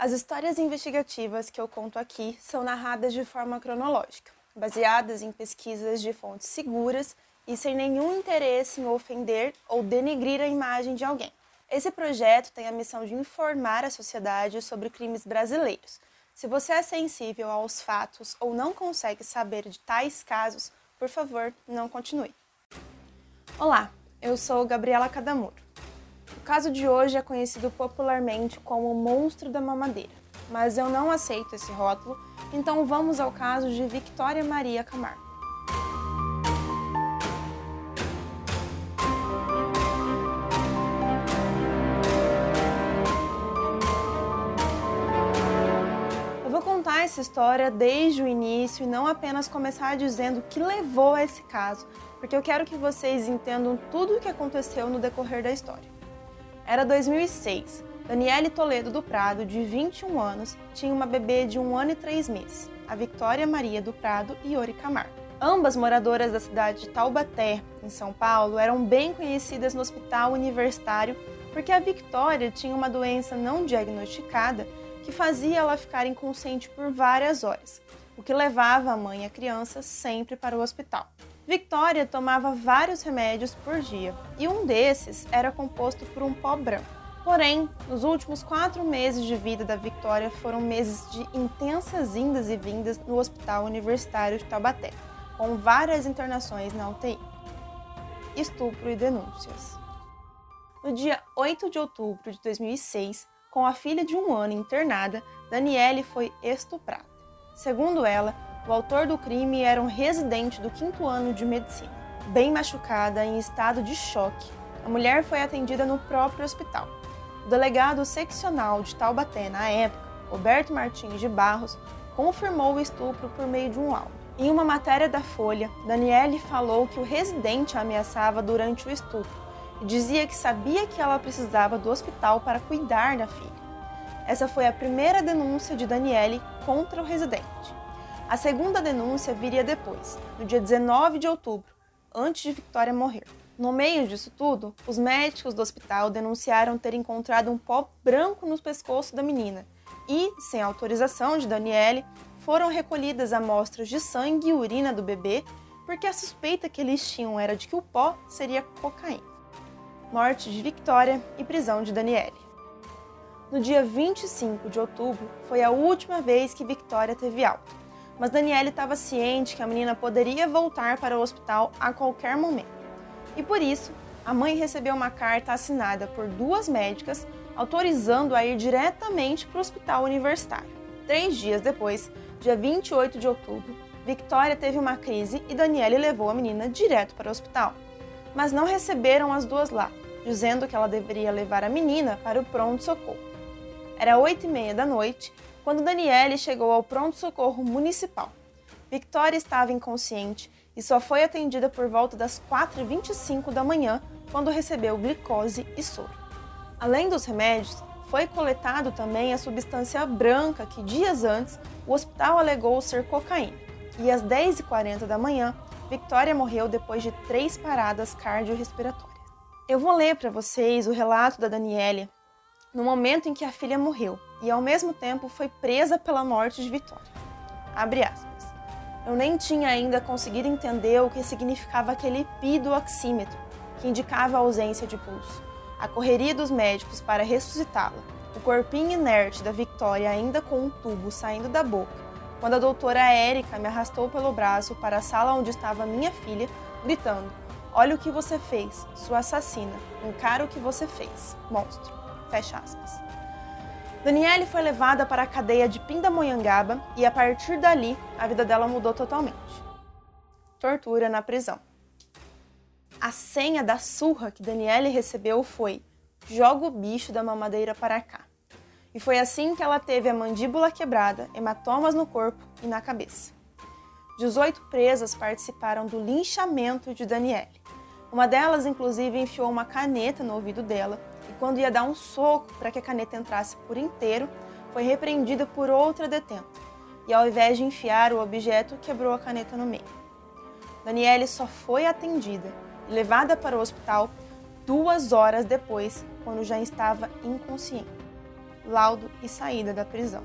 As histórias investigativas que eu conto aqui são narradas de forma cronológica, baseadas em pesquisas de fontes seguras e sem nenhum interesse em ofender ou denegrir a imagem de alguém. Esse projeto tem a missão de informar a sociedade sobre crimes brasileiros. Se você é sensível aos fatos ou não consegue saber de tais casos, por favor, não continue. Olá, eu sou Gabriela Cadamuro. O caso de hoje é conhecido popularmente como o monstro da mamadeira, mas eu não aceito esse rótulo, então vamos ao caso de Victoria Maria Camargo. Eu vou contar essa história desde o início e não apenas começar dizendo o que levou a esse caso, porque eu quero que vocês entendam tudo o que aconteceu no decorrer da história. Era 2006. Daniele Toledo do Prado, de 21 anos, tinha uma bebê de um ano e três meses, a Victoria Maria do Prado e Ori Camargo. Ambas moradoras da cidade de Taubaté, em São Paulo, eram bem conhecidas no hospital universitário porque a Victoria tinha uma doença não diagnosticada que fazia ela ficar inconsciente por várias horas, o que levava a mãe e a criança sempre para o hospital. Victoria tomava vários remédios por dia e um desses era composto por um pó branco. Porém, nos últimos quatro meses de vida da Victoria foram meses de intensas indas e vindas no Hospital Universitário de Taubaté, com várias internações na UTI. Estupro e denúncias. No dia 8 de outubro de 2006, com a filha de um ano internada, Daniele foi estuprada. Segundo ela, o autor do crime era um residente do quinto ano de medicina. Bem machucada, em estado de choque, a mulher foi atendida no próprio hospital. O delegado seccional de Taubaté, na época, Roberto Martins de Barros, confirmou o estupro por meio de um laudo. Em uma matéria da Folha, Daniele falou que o residente a ameaçava durante o estupro e dizia que sabia que ela precisava do hospital para cuidar da filha. Essa foi a primeira denúncia de Daniele contra o residente. A segunda denúncia viria depois, no dia 19 de outubro, antes de Victoria morrer. No meio disso tudo, os médicos do hospital denunciaram ter encontrado um pó branco no pescoço da menina e, sem autorização de Daniele, foram recolhidas amostras de sangue e urina do bebê porque a suspeita que eles tinham era de que o pó seria cocaína. Morte de Victoria e prisão de Daniele. No dia 25 de outubro, foi a última vez que Victoria teve alta mas Daniele estava ciente que a menina poderia voltar para o hospital a qualquer momento. E por isso, a mãe recebeu uma carta assinada por duas médicas autorizando a ir diretamente para o hospital universitário. Três dias depois, dia 28 de outubro, Victoria teve uma crise e Daniele levou a menina direto para o hospital. Mas não receberam as duas lá, dizendo que ela deveria levar a menina para o pronto-socorro. Era oito e meia da noite quando Daniele chegou ao pronto-socorro municipal. Victoria estava inconsciente e só foi atendida por volta das 4h25 da manhã, quando recebeu glicose e soro. Além dos remédios, foi coletado também a substância branca que dias antes o hospital alegou ser cocaína. E às 10h40 da manhã, Victoria morreu depois de três paradas cardiorrespiratórias. Eu vou ler para vocês o relato da Daniele no momento em que a filha morreu e ao mesmo tempo foi presa pela morte de Vitória. Abre aspas. Eu nem tinha ainda conseguido entender o que significava aquele pi do oxímetro, que indicava a ausência de pulso, a correria dos médicos para ressuscitá-la, o corpinho inerte da Victoria ainda com um tubo saindo da boca, quando a doutora Érica me arrastou pelo braço para a sala onde estava minha filha, gritando: Olha o que você fez, sua assassina, encara o que você fez, monstro. Fecha aspas. Daniele foi levada para a cadeia de Pindamonhangaba e a partir dali a vida dela mudou totalmente. Tortura na prisão. A senha da surra que Daniele recebeu foi: joga o bicho da mamadeira para cá. E foi assim que ela teve a mandíbula quebrada, hematomas no corpo e na cabeça. 18 presas participaram do linchamento de Daniele. Uma delas, inclusive, enfiou uma caneta no ouvido dela e, quando ia dar um soco para que a caneta entrasse por inteiro, foi repreendida por outra detenta e, ao invés de enfiar o objeto, quebrou a caneta no meio. Daniele só foi atendida e levada para o hospital duas horas depois, quando já estava inconsciente. laudo e saída da prisão.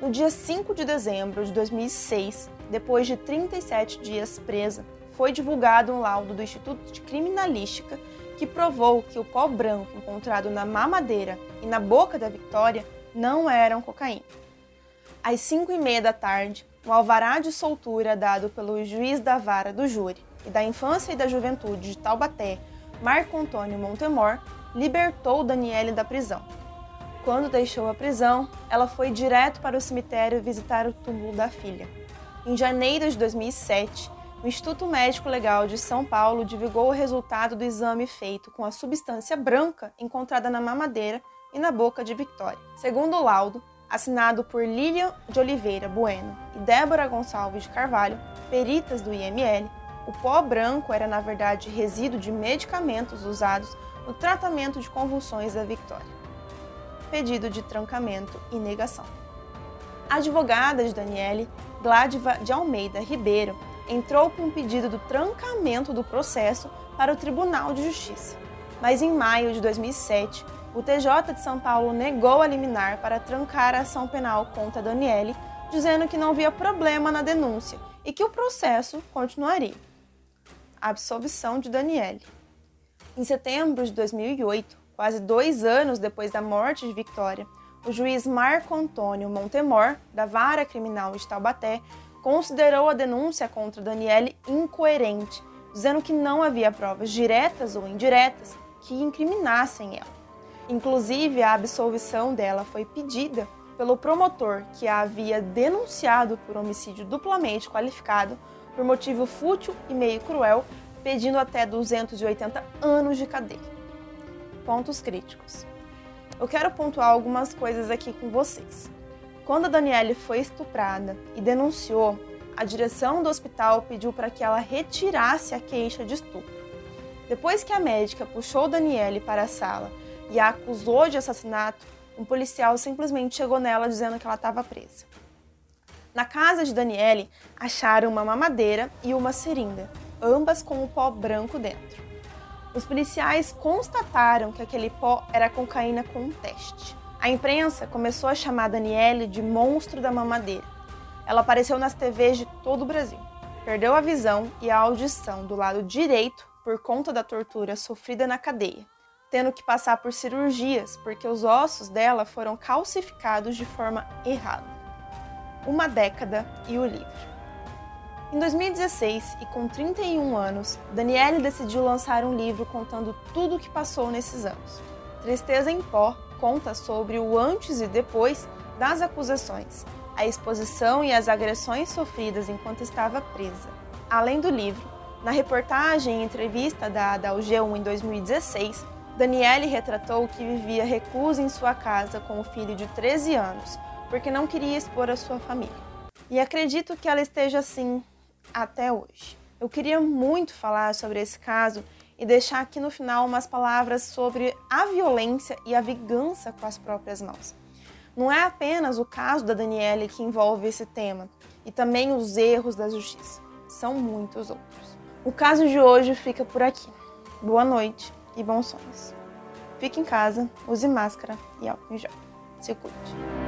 No dia 5 de dezembro de 2006, depois de 37 dias presa, foi divulgado um laudo do Instituto de Criminalística que provou que o pó branco encontrado na mamadeira e na boca da Victoria não eram cocaína. Às 5 e meia da tarde, o alvará de soltura dado pelo juiz da vara do júri e da infância e da juventude de Taubaté, Marco Antônio Montemor, libertou Daniele da prisão. Quando deixou a prisão, ela foi direto para o cemitério visitar o túmulo da filha. Em janeiro de 2007, o Instituto Médico Legal de São Paulo divulgou o resultado do exame feito com a substância branca encontrada na mamadeira e na boca de Victoria. Segundo o laudo, assinado por Lilian de Oliveira Bueno e Débora Gonçalves de Carvalho, peritas do IML, o pó branco era na verdade resíduo de medicamentos usados no tratamento de convulsões da Victoria. Pedido de trancamento e negação. A advogada de Daniele, Gladiva de Almeida Ribeiro, entrou com um pedido do trancamento do processo para o Tribunal de Justiça. Mas em maio de 2007, o TJ de São Paulo negou a liminar para trancar a ação penal contra Daniele, dizendo que não via problema na denúncia e que o processo continuaria. Absolvição de Daniele. Em setembro de 2008, quase dois anos depois da morte de Victoria, o juiz Marco Antônio Montemor, da Vara Criminal de Taubaté, considerou a denúncia contra Daniele incoerente, dizendo que não havia provas diretas ou indiretas que incriminassem ela. Inclusive, a absolvição dela foi pedida pelo promotor que a havia denunciado por homicídio duplamente qualificado por motivo fútil e meio cruel, pedindo até 280 anos de cadeia. Pontos críticos. Eu quero pontuar algumas coisas aqui com vocês. Quando a Daniele foi estuprada e denunciou, a direção do hospital pediu para que ela retirasse a queixa de estupro. Depois que a médica puxou Daniele para a sala e a acusou de assassinato, um policial simplesmente chegou nela dizendo que ela estava presa. Na casa de Daniele, acharam uma mamadeira e uma seringa, ambas com o pó branco dentro. Os policiais constataram que aquele pó era cocaína com um teste. A imprensa começou a chamar Daniele de monstro da mamadeira. Ela apareceu nas TVs de todo o Brasil. Perdeu a visão e a audição do lado direito por conta da tortura sofrida na cadeia, tendo que passar por cirurgias porque os ossos dela foram calcificados de forma errada. Uma década e o livro. Em 2016, e com 31 anos, Daniele decidiu lançar um livro contando tudo o que passou nesses anos. Tristeza em Pó conta sobre o antes e depois das acusações, a exposição e as agressões sofridas enquanto estava presa. Além do livro, na reportagem e entrevista dada ao G1 em 2016, Daniele retratou que vivia recusa em sua casa com o filho de 13 anos, porque não queria expor a sua família. E acredito que ela esteja assim até hoje. Eu queria muito falar sobre esse caso e deixar aqui no final umas palavras sobre a violência e a vingança com as próprias mãos. Não é apenas o caso da Daniele que envolve esse tema, e também os erros da justiça. São muitos outros. O caso de hoje fica por aqui. Boa noite e bons sonhos. Fique em casa, use máscara e álcool em gel. Se cuide.